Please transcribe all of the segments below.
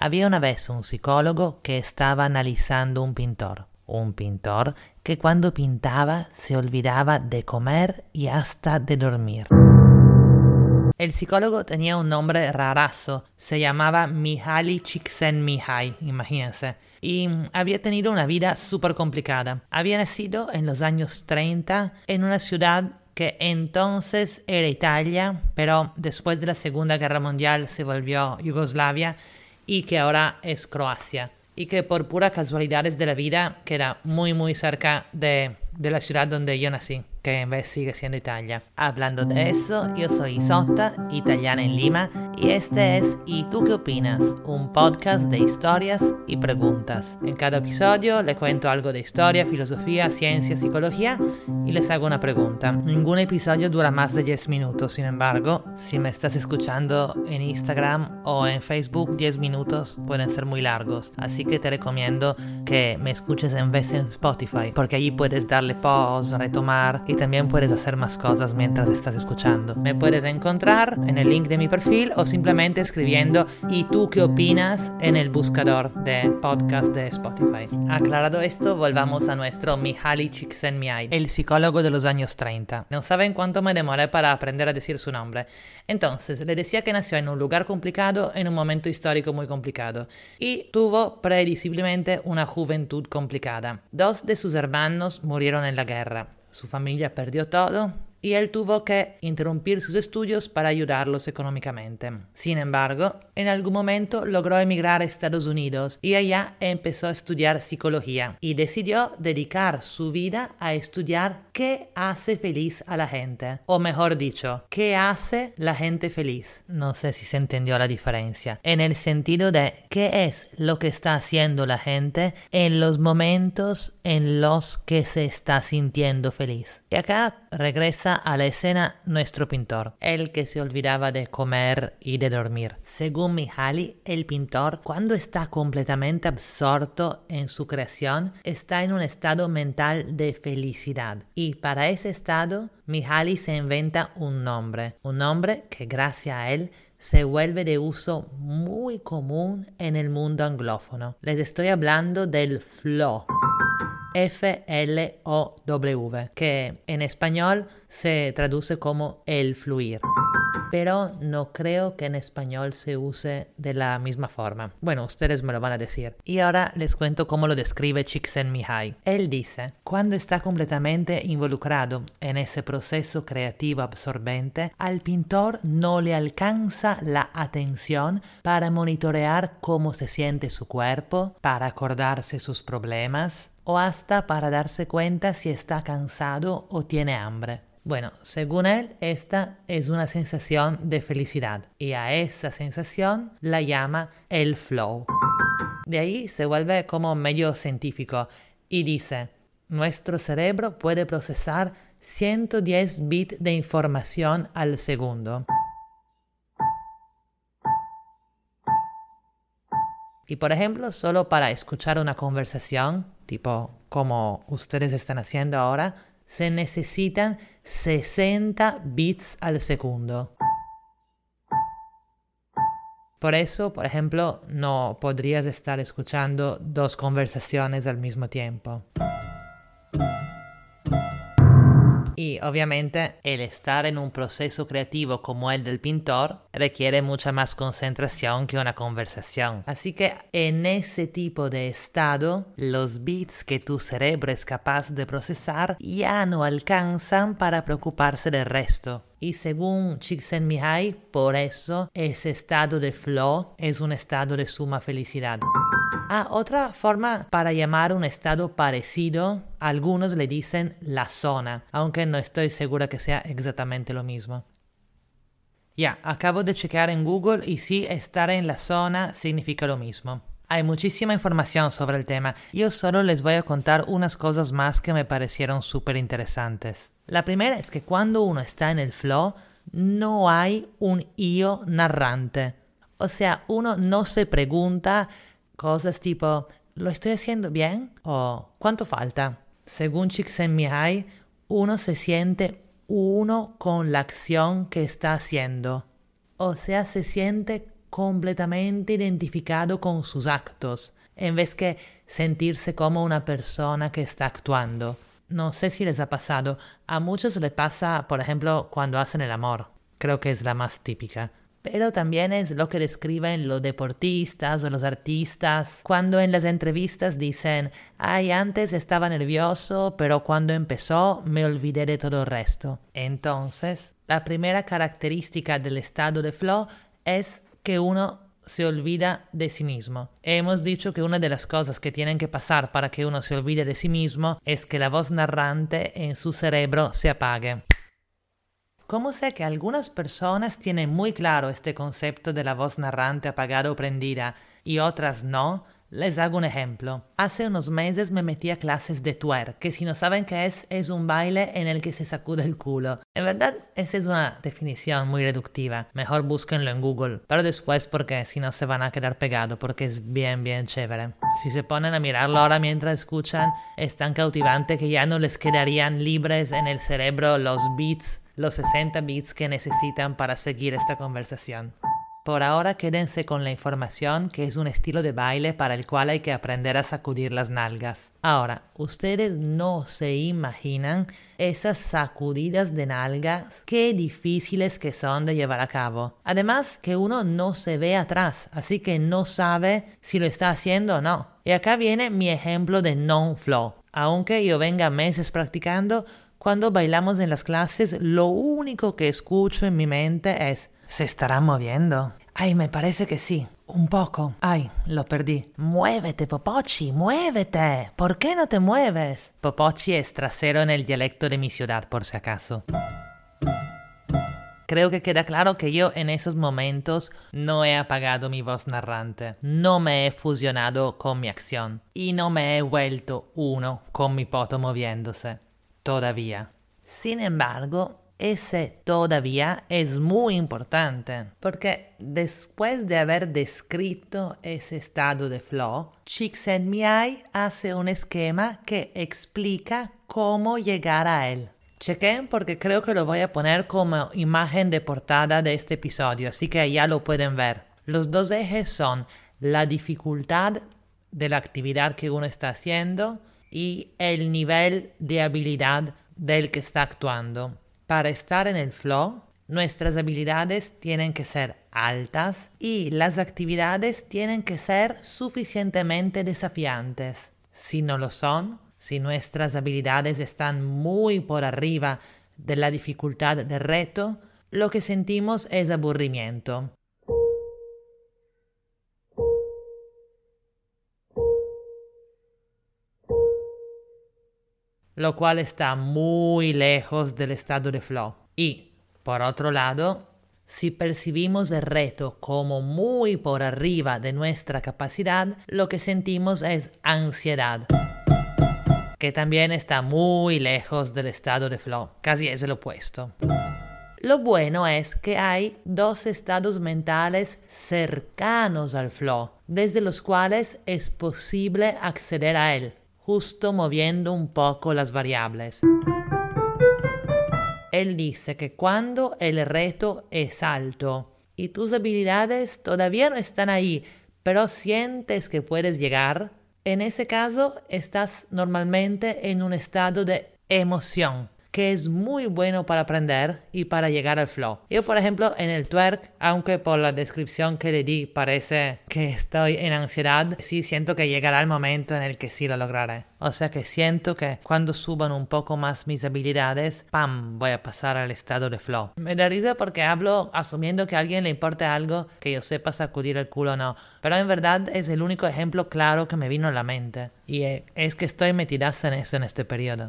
Había una vez un psicólogo que estaba analizando un pintor. Un pintor que cuando pintaba se olvidaba de comer y hasta de dormir. El psicólogo tenía un nombre rarazo, se llamaba Mihaly Csikszentmihalyi, imagínense, y había tenido una vida súper complicada. Había nacido en los años 30 en una ciudad que entonces era Italia, pero después de la Segunda Guerra Mundial se volvió Yugoslavia y que ahora es Croacia. Y que por pura casualidades de la vida queda muy muy cerca de, de la ciudad donde yo nací que en vez sigue siendo Italia. Hablando de eso, yo soy Isotta, italiana en Lima, y este es ¿Y tú qué opinas? Un podcast de historias y preguntas. En cada episodio le cuento algo de historia, filosofía, ciencia, psicología y les hago una pregunta. Ningún episodio dura más de 10 minutos, sin embargo, si me estás escuchando en Instagram o en Facebook, 10 minutos pueden ser muy largos, así que te recomiendo que me escuches en vez en Spotify, porque allí puedes darle pause, retomar y también puedes hacer más cosas mientras estás escuchando. Me puedes encontrar en el link de mi perfil o simplemente escribiendo ¿y tú qué opinas? en el buscador de podcast de Spotify. Aclarado esto, volvamos a nuestro Mihaly Csikszentmihalyi, el psicólogo de los años 30. No saben cuánto me demoré para aprender a decir su nombre. Entonces, le decía que nació en un lugar complicado en un momento histórico muy complicado y tuvo previsiblemente una juventud complicada. Dos de sus hermanos murieron en la guerra. Su familia perdió todo y él tuvo que interrumpir sus estudios para ayudarlos económicamente. Sin embargo, en algún momento logró emigrar a Estados Unidos y allá empezó a estudiar psicología y decidió dedicar su vida a estudiar qué hace feliz a la gente, o mejor dicho, qué hace la gente feliz. No sé si se entendió la diferencia, en el sentido de qué es lo que está haciendo la gente en los momentos en los que se está sintiendo feliz. Y acá regresa a la escena nuestro pintor, el que se olvidaba de comer y de dormir. Según Mihaly, el pintor, cuando está completamente absorto en su creación, está en un estado mental de felicidad. Y para ese estado, Mihaly se inventa un nombre, un nombre que gracias a él se vuelve de uso muy común en el mundo anglófono. Les estoy hablando del flow. F-L-O-W, que en español se traduce como el fluir pero no creo que en español se use de la misma forma. Bueno, ustedes me lo van a decir. Y ahora les cuento cómo lo describe Csikszentmihalyi. Él dice, cuando está completamente involucrado en ese proceso creativo absorbente, al pintor no le alcanza la atención para monitorear cómo se siente su cuerpo, para acordarse sus problemas o hasta para darse cuenta si está cansado o tiene hambre. Bueno, según él, esta es una sensación de felicidad y a esa sensación la llama el flow. De ahí se vuelve como medio científico y dice, nuestro cerebro puede procesar 110 bits de información al segundo. Y por ejemplo, solo para escuchar una conversación, tipo como ustedes están haciendo ahora, se necesitan 60 bits al segundo. Por eso, por ejemplo, no podrías estar escuchando dos conversaciones al mismo tiempo. Y obviamente el estar en un proceso creativo como el del pintor requiere mucha más concentración que una conversación. Así que en ese tipo de estado, los bits que tu cerebro es capaz de procesar ya no alcanzan para preocuparse del resto. Y según Csikszentmihalyi, por eso ese estado de flow es un estado de suma felicidad. Ah, otra forma para llamar un estado parecido, algunos le dicen la zona, aunque no estoy segura que sea exactamente lo mismo. Ya, acabo de chequear en Google y sí, estar en la zona significa lo mismo. Hay muchísima información sobre el tema, yo solo les voy a contar unas cosas más que me parecieron súper interesantes. La primera es que cuando uno está en el flow, no hay un yo narrante. O sea, uno no se pregunta Cosas tipo, ¿lo estoy haciendo bien? o ¿cuánto falta? Según Csikszentmihalyi, uno se siente uno con la acción que está haciendo. O sea, se siente completamente identificado con sus actos, en vez que sentirse como una persona que está actuando. No sé si les ha pasado, a muchos les pasa, por ejemplo, cuando hacen el amor. Creo que es la más típica. Pero también es lo que describen los deportistas o los artistas cuando en las entrevistas dicen, ay, antes estaba nervioso, pero cuando empezó me olvidé de todo el resto. Entonces, la primera característica del estado de flow es que uno se olvida de sí mismo. Hemos dicho que una de las cosas que tienen que pasar para que uno se olvide de sí mismo es que la voz narrante en su cerebro se apague. ¿Cómo sé que algunas personas tienen muy claro este concepto de la voz narrante apagada o prendida y otras no? Les hago un ejemplo. Hace unos meses me metí a clases de twerk, que si no saben qué es, es un baile en el que se sacude el culo. En verdad, esa es una definición muy reductiva. Mejor búsquenlo en Google. Pero después porque si no se van a quedar pegados porque es bien, bien chévere. Si se ponen a mirarlo ahora mientras escuchan, es tan cautivante que ya no les quedarían libres en el cerebro los beats, los 60 beats que necesitan para seguir esta conversación. Por ahora quédense con la información que es un estilo de baile para el cual hay que aprender a sacudir las nalgas. Ahora, ustedes no se imaginan esas sacudidas de nalgas, qué difíciles que son de llevar a cabo. Además que uno no se ve atrás, así que no sabe si lo está haciendo o no. Y acá viene mi ejemplo de non-flow. Aunque yo venga meses practicando, cuando bailamos en las clases, lo único que escucho en mi mente es se estará moviendo. Ay, me parece que sí. Un poco. Ay, lo perdí. Muévete, Popochi, muévete. ¿Por qué no te mueves? Popochi es trasero en el dialecto de mi ciudad, por si acaso. Creo que queda claro que yo en esos momentos no he apagado mi voz narrante, no me he fusionado con mi acción y no me he vuelto uno con mi poto moviéndose. Todavía. Sin embargo, ese todavía es muy importante, porque después de haber descrito ese estado de flow, Csikszentmihalyi hace un esquema que explica cómo llegar a él. Chequen porque creo que lo voy a poner como imagen de portada de este episodio, así que ya lo pueden ver. Los dos ejes son la dificultad de la actividad que uno está haciendo y el nivel de habilidad del que está actuando. Para estar en el flow, nuestras habilidades tienen que ser altas y las actividades tienen que ser suficientemente desafiantes. Si no lo son, si nuestras habilidades están muy por arriba de la dificultad del reto, lo que sentimos es aburrimiento. Lo cual está muy lejos del estado de flow. Y, por otro lado, si percibimos el reto como muy por arriba de nuestra capacidad, lo que sentimos es ansiedad, que también está muy lejos del estado de flow, casi es el opuesto. Lo bueno es que hay dos estados mentales cercanos al flow, desde los cuales es posible acceder a él justo moviendo un poco las variables. Él dice que cuando el reto es alto y tus habilidades todavía no están ahí, pero sientes que puedes llegar, en ese caso estás normalmente en un estado de emoción que es muy bueno para aprender y para llegar al flow. Yo, por ejemplo, en el twerk, aunque por la descripción que le di parece que estoy en ansiedad, sí siento que llegará el momento en el que sí lo lograré. O sea que siento que cuando suban un poco más mis habilidades, ¡pam! voy a pasar al estado de flow. Me da risa porque hablo asumiendo que a alguien le importa algo que yo sepa sacudir el culo o no. Pero en verdad es el único ejemplo claro que me vino a la mente. Y es que estoy metidaza en eso en este periodo.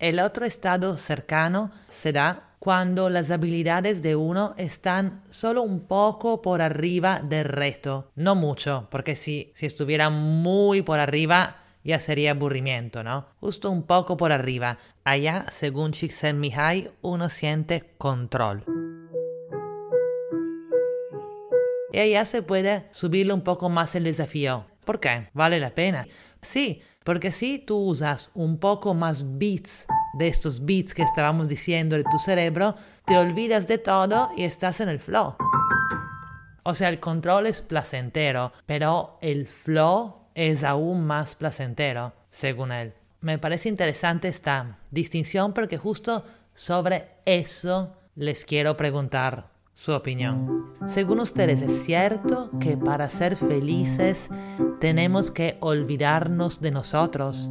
El otro estado cercano se da cuando las habilidades de uno están solo un poco por arriba del reto. No mucho, porque si, si estuviera muy por arriba ya sería aburrimiento, ¿no? Justo un poco por arriba. Allá, según Csikszentmihalyi, uno siente control. Y allá se puede subirle un poco más el desafío. ¿Por qué? Vale la pena. Sí, porque si tú usas un poco más bits de estos bits que estábamos diciendo de tu cerebro, te olvidas de todo y estás en el flow. O sea, el control es placentero, pero el flow es aún más placentero, según él. Me parece interesante esta distinción porque justo sobre eso les quiero preguntar su opinión. Según ustedes, ¿es cierto que para ser felices tenemos que olvidarnos de nosotros?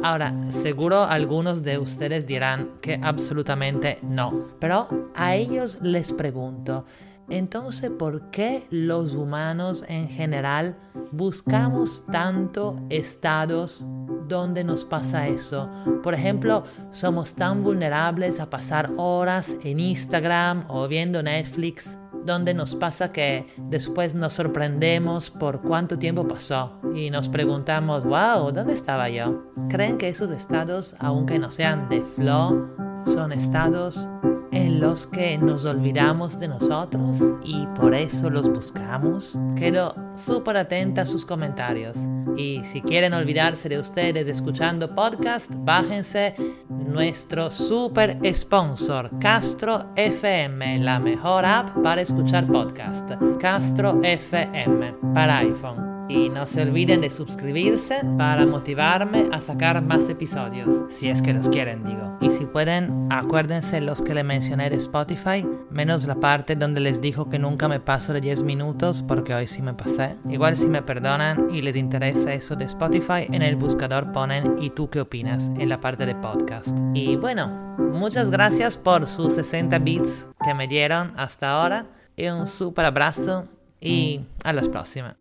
Ahora, seguro algunos de ustedes dirán que absolutamente no, pero a ellos les pregunto, entonces, ¿por qué los humanos en general buscamos tanto estados donde nos pasa eso? Por ejemplo, somos tan vulnerables a pasar horas en Instagram o viendo Netflix, donde nos pasa que después nos sorprendemos por cuánto tiempo pasó y nos preguntamos, wow, ¿dónde estaba yo? ¿Creen que esos estados, aunque no sean de flow, son estados en los que nos olvidamos de nosotros y por eso los buscamos. Quedo súper atenta a sus comentarios. Y si quieren olvidarse de ustedes escuchando podcast, bájense nuestro super sponsor, Castro FM, la mejor app para escuchar podcast. Castro FM para iPhone. Y no se olviden de suscribirse para motivarme a sacar más episodios, si es que los quieren, digo. Y si pueden, acuérdense los que le mencioné de Spotify, menos la parte donde les dijo que nunca me paso de 10 minutos porque hoy sí me pasé. Igual si me perdonan y les interesa eso de Spotify, en el buscador ponen ¿y tú qué opinas? en la parte de podcast. Y bueno, muchas gracias por sus 60 bits que me dieron hasta ahora y un super abrazo y a la próxima.